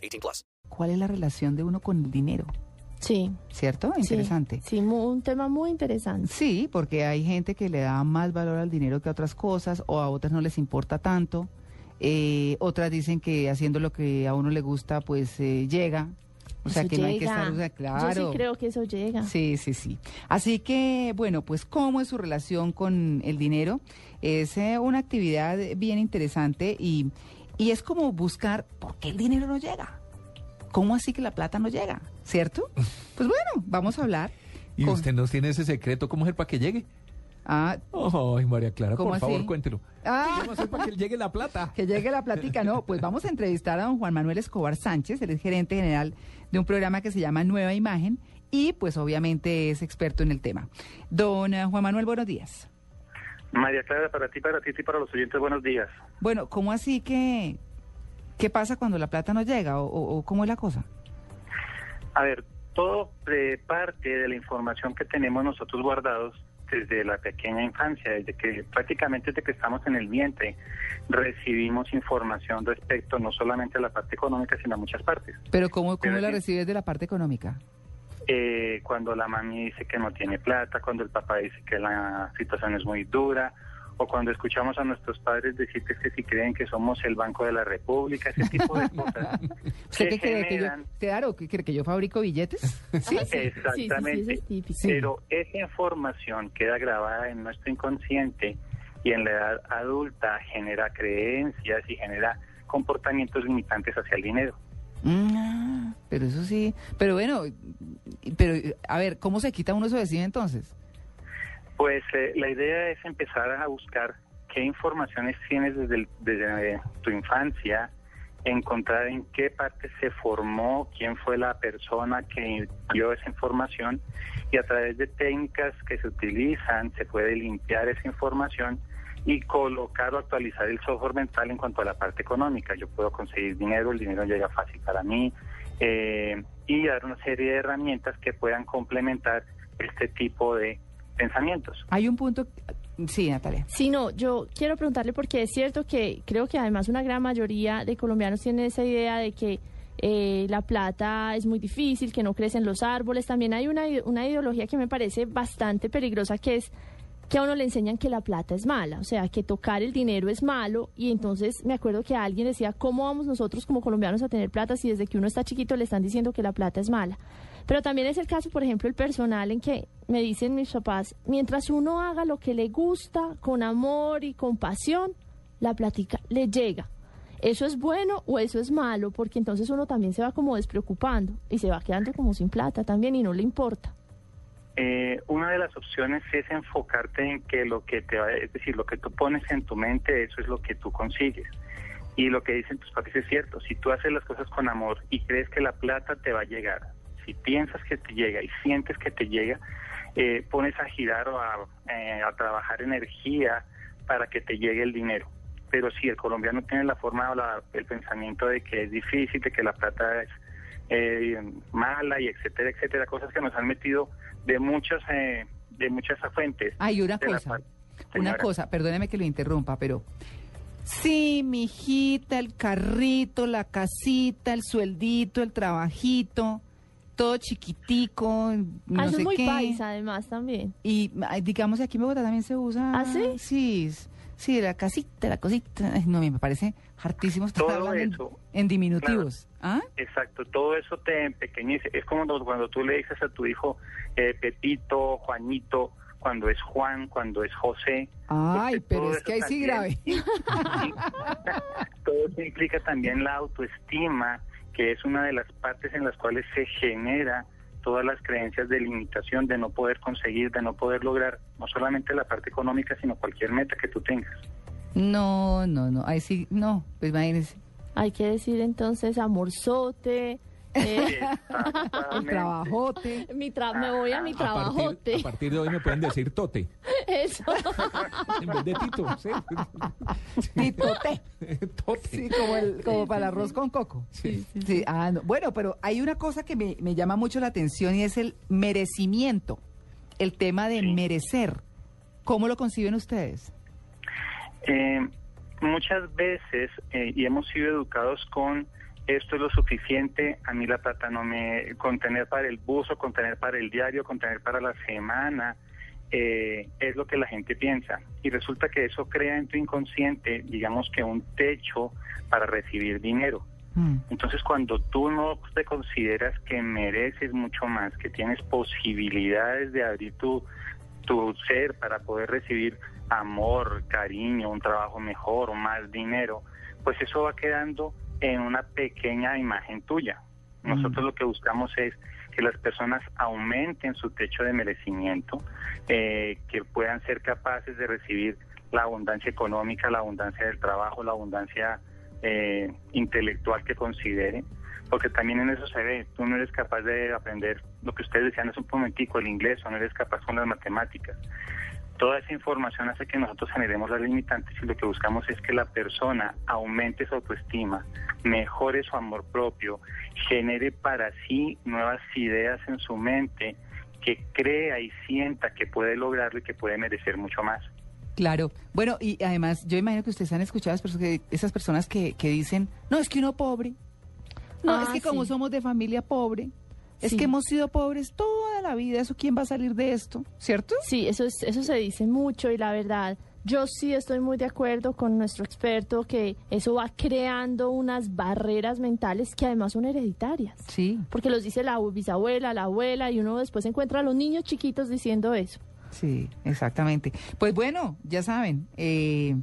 18 plus. ¿Cuál es la relación de uno con el dinero? Sí. ¿Cierto? sí, Interesante. Sí, mu- un tema muy interesante. Sí, porque hay gente que le da más valor al dinero que a otras cosas o a otras no les importa tanto. Eh, otras dicen que haciendo lo que a uno le gusta, pues eh, llega. O sea, Eso que no hay que llega. estar... o sea, claro. Yo sí creo que eso llega. Sí, sí, sí. Así que, bueno, pues cómo es su relación con el dinero. Es eh, una actividad bien interesante y, y es como buscar por qué el dinero no llega. ¿Cómo así que la plata no llega? ¿Cierto? Pues bueno, vamos a hablar. ¿Y con- usted no tiene ese secreto? ¿Cómo es para que llegue? Ah, Ay, María Clara, ¿Cómo por favor, cuéntelo. Ah. ¿Cómo hacer para que llegue la plata? que llegue la plática, no, pues vamos a entrevistar a don Juan Manuel Escobar Sánchez, él es gerente general de un programa que se llama Nueva Imagen y pues obviamente es experto en el tema. Don eh, Juan Manuel, buenos días. María Clara, para ti, para ti y para los oyentes, buenos días. Bueno, ¿cómo así que qué pasa cuando la plata no llega o, cómo es la cosa? A ver, todo eh, parte de la información que tenemos nosotros guardados desde la pequeña infancia, desde que prácticamente desde que estamos en el vientre, recibimos información respecto no solamente a la parte económica, sino a muchas partes. Pero ¿cómo, cómo Pero la recibes de la parte económica? Eh, cuando la mami dice que no tiene plata, cuando el papá dice que la situación es muy dura, o cuando escuchamos a nuestros padres decir que, si creen que somos el Banco de la República, ese tipo de cosas. ¿Usted que qué cree que yo, claro, ¿qué cree que yo fabrico billetes? Sí. Exactamente. Sí, sí, sí. Pero esa información queda grabada en nuestro inconsciente y en la edad adulta genera creencias y genera comportamientos limitantes hacia el dinero. Mm, pero eso sí, pero bueno, pero a ver, ¿cómo se quita uno eso de encima entonces? Pues eh, la idea es empezar a buscar qué informaciones tienes desde, desde tu infancia, encontrar en qué parte se formó, quién fue la persona que dio esa información y a través de técnicas que se utilizan se puede limpiar esa información y colocar o actualizar el software mental en cuanto a la parte económica. Yo puedo conseguir dinero, el dinero llega fácil para mí eh, y dar una serie de herramientas que puedan complementar este tipo de pensamientos. Hay un punto, sí, Natalia. Sí, no, yo quiero preguntarle porque es cierto que creo que además una gran mayoría de colombianos tienen esa idea de que eh, la plata es muy difícil, que no crecen los árboles. También hay una, una ideología que me parece bastante peligrosa que es que a uno le enseñan que la plata es mala, o sea, que tocar el dinero es malo y entonces me acuerdo que alguien decía, ¿cómo vamos nosotros como colombianos a tener plata si desde que uno está chiquito le están diciendo que la plata es mala? Pero también es el caso, por ejemplo, el personal en que me dicen mis papás, mientras uno haga lo que le gusta, con amor y con pasión, la plática le llega. ¿Eso es bueno o eso es malo? Porque entonces uno también se va como despreocupando y se va quedando como sin plata también y no le importa. Eh, una de las opciones es enfocarte en que lo que te va, es decir, lo que tú pones en tu mente, eso es lo que tú consigues. Y lo que dicen tus papás es cierto. Si tú haces las cosas con amor y crees que la plata te va a llegar, si piensas que te llega y sientes que te llega, eh, pones a girar o a, eh, a trabajar energía para que te llegue el dinero. Pero si el colombiano tiene la forma o la- el pensamiento de que es difícil, de que la plata es eh, mala y etcétera, etcétera, cosas que nos han metido de muchas eh, de muchas fuentes. Hay una cosa, una cosa, perdóneme que lo interrumpa, pero sí, mi hijita, el carrito, la casita, el sueldito, el trabajito, todo chiquitico, no Ah, Eso sé es muy qué. paisa además también. Y digamos aquí en Bogotá también se usa. ¿Ah, sí? Sí, sí, la casita, la cosita. No, a mí me parece hartísimo estar Todo hablando eso, en, diminutivos. ¿Ah? Exacto, todo eso te empequeñece. Es como cuando- cuando tú le dices a tu hijo eh, Pepito, Juanito, cuando es Juan, cuando es José. Ay, pero es que ahí sí grave. todo eso implica también la autoestima, que es una de las partes en las cuales se genera todas las creencias de limitación, de no poder conseguir, de no poder lograr, no solamente la parte económica, sino cualquier meta que tú tengas. No, no, no. Ahí sí, no. Pues imagínese. Hay que decir entonces amorzote. Eh, El trabajote. mi tra- me voy a mi A partir, trabajote. a partir de hoy me pueden decir Tote. Eso. En vez de Tito. ¿sí? Titote. Tote. Sí, como, el, como para el arroz con coco. Sí. Sí, ah, no. Bueno, pero hay una cosa que me, me llama mucho la atención y es el merecimiento. El tema de Sí. merecer. ¿Cómo lo conciben ustedes? Eh, muchas veces, eh, y hemos sido educados con esto es lo suficiente, a mí la plata no me... contener para el buzo, contener para el diario, contener para la semana, eh, es lo que la gente piensa. Y resulta que eso crea en tu inconsciente, digamos que un techo para recibir dinero. Mm, Entonces, cuando tú no te consideras que mereces mucho más, que tienes posibilidades de abrir tu, tu ser para poder recibir amor, cariño, un trabajo mejor o más dinero, pues eso va quedando en una pequeña imagen tuya. Nosotros lo que buscamos es que las personas aumenten su techo de merecimiento, eh, que puedan ser capaces de recibir la abundancia económica, la abundancia del trabajo, la abundancia eh, intelectual que considere, porque también en eso se ve, tú no eres capaz de aprender lo que ustedes decían hace un momentico, el inglés, o no eres capaz con las matemáticas. Toda esa información hace que nosotros generemos las limitantes y lo que buscamos es que la persona aumente su autoestima, mejore su amor propio, genere para sí nuevas ideas en su mente, que crea y sienta que puede lograrlo y que puede merecer mucho más. Claro. Bueno, y además, yo imagino que ustedes han escuchado esas personas que, que, dicen, no, es que uno pobre. No, Ah, es que como somos de familia pobre, es que hemos sido pobres la vida, ¿eso quién va a salir de esto? ¿Cierto? Sí, eso, es, eso se dice mucho y la verdad, yo sí estoy muy de acuerdo con nuestro experto que eso va creando unas barreras mentales que además son hereditarias. Sí, Porque los dice la bisabuela, la abuela, y uno después encuentra a los niños chiquitos diciendo eso. sí, exactamente. Pues bueno, ya saben, eh,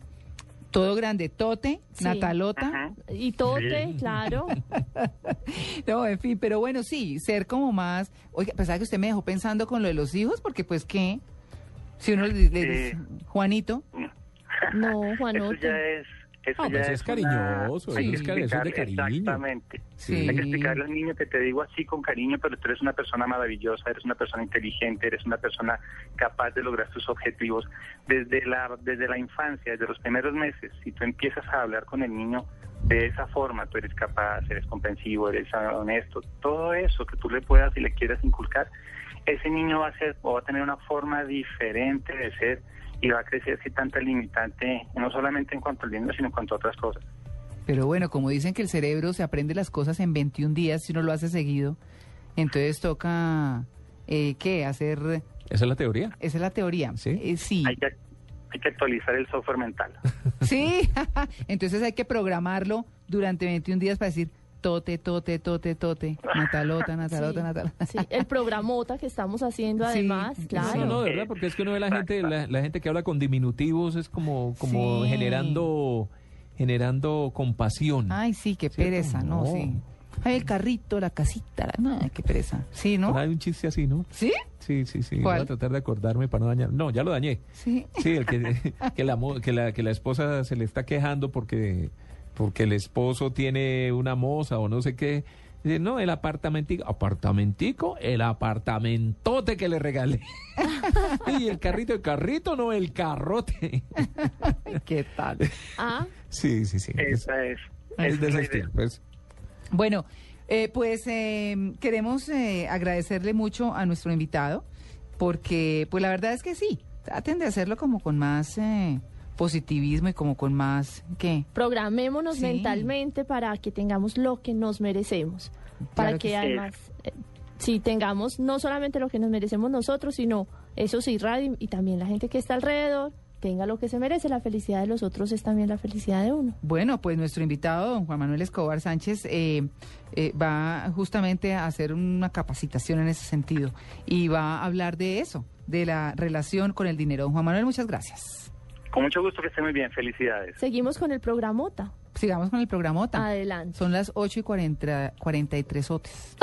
todo grande, Tote, Sí. Natalota. Ajá. Y Tote, claro. No, en fin, pero bueno, sí, ser como más... Oiga, pensaba que usted me dejó pensando con lo de los hijos, porque pues qué, si uno le, le dice. Juanito, No, Eso Juanote. ya es... Eso Ah, ya es una- cariñoso, hay es que es de cariño. Exactamente. Sí. Hay que explicarle al niño que te digo así con cariño, pero tú eres una persona maravillosa, eres una persona inteligente, eres una persona capaz de lograr tus objetivos. Desde la, desde la infancia, desde los primeros meses, si tú empiezas a hablar con el niño de esa forma, tú eres capaz, eres comprensivo, eres honesto, todo eso que tú le puedas y le quieras inculcar, ese niño va a ser o va a tener una forma diferente de ser y va a crecer sin tanta limitante, no solamente en cuanto al dinero, sino en cuanto a otras cosas. pero bueno, como dicen que el cerebro se aprende las cosas en 21 días si uno lo hace seguido, entonces toca, eh, ¿qué? Hacer, Esa es la teoría. esa es la teoría. Sí. Eh, sí. Hay que, hay que actualizar el software mental. Sí, entonces hay que programarlo durante 21 días para decir tote, tote, tote, tote, natalota, natalota, Sí, natalota. sí, el programota que estamos haciendo Sí, además, sí, claro. No, no, de verdad, porque es que uno ve la gente, la, la gente que habla con diminutivos es como, como Sí. generando, generando compasión. Ay, sí, qué ¿Cierto? pereza, ¿no? No. Sí. Ay, el carrito, la casita, la... no, qué pereza. Sí, ¿no? Hay un chiste así, ¿no? ¿Sí? Sí, sí, sí. ¿Cuál? Voy a tratar de acordarme para no dañar. No, ya lo dañé. Sí. Sí, el que, que, la, que, la, que la esposa se le está quejando porque, porque el esposo tiene una moza o no sé qué. Dice, no, el apartamentico. ¿Apartamentico? El apartamentote que le regalé. y el carrito, el carrito, no, el carrote. ¿Qué tal? Ah, sí, sí, sí. Es, Esa es. es de es ese estilo, pues. Bueno, eh, pues eh, queremos eh, agradecerle mucho a nuestro invitado porque, pues la verdad es que sí, traten de hacerlo como con más eh, positivismo y como con más, ¿qué? programémonos Sí. mentalmente para que tengamos lo que nos merecemos. Para que que, sí. además, eh, sí tengamos no solamente lo que nos merecemos nosotros, sino eso sí, radio y también la gente que está alrededor tenga lo que se merece. La felicidad de los otros es también la felicidad de uno. Bueno, pues nuestro invitado, don Juan Manuel Escobar Sánchez, eh, eh, va justamente a hacer una capacitación en ese sentido y va a hablar de eso, de la relación con el dinero. Don Juan Manuel, muchas gracias. Con mucho gusto que esté muy bien. Felicidades. Seguimos con el programota. Sigamos con el programota. Adelante. Son las 8 y 40, 43 otes.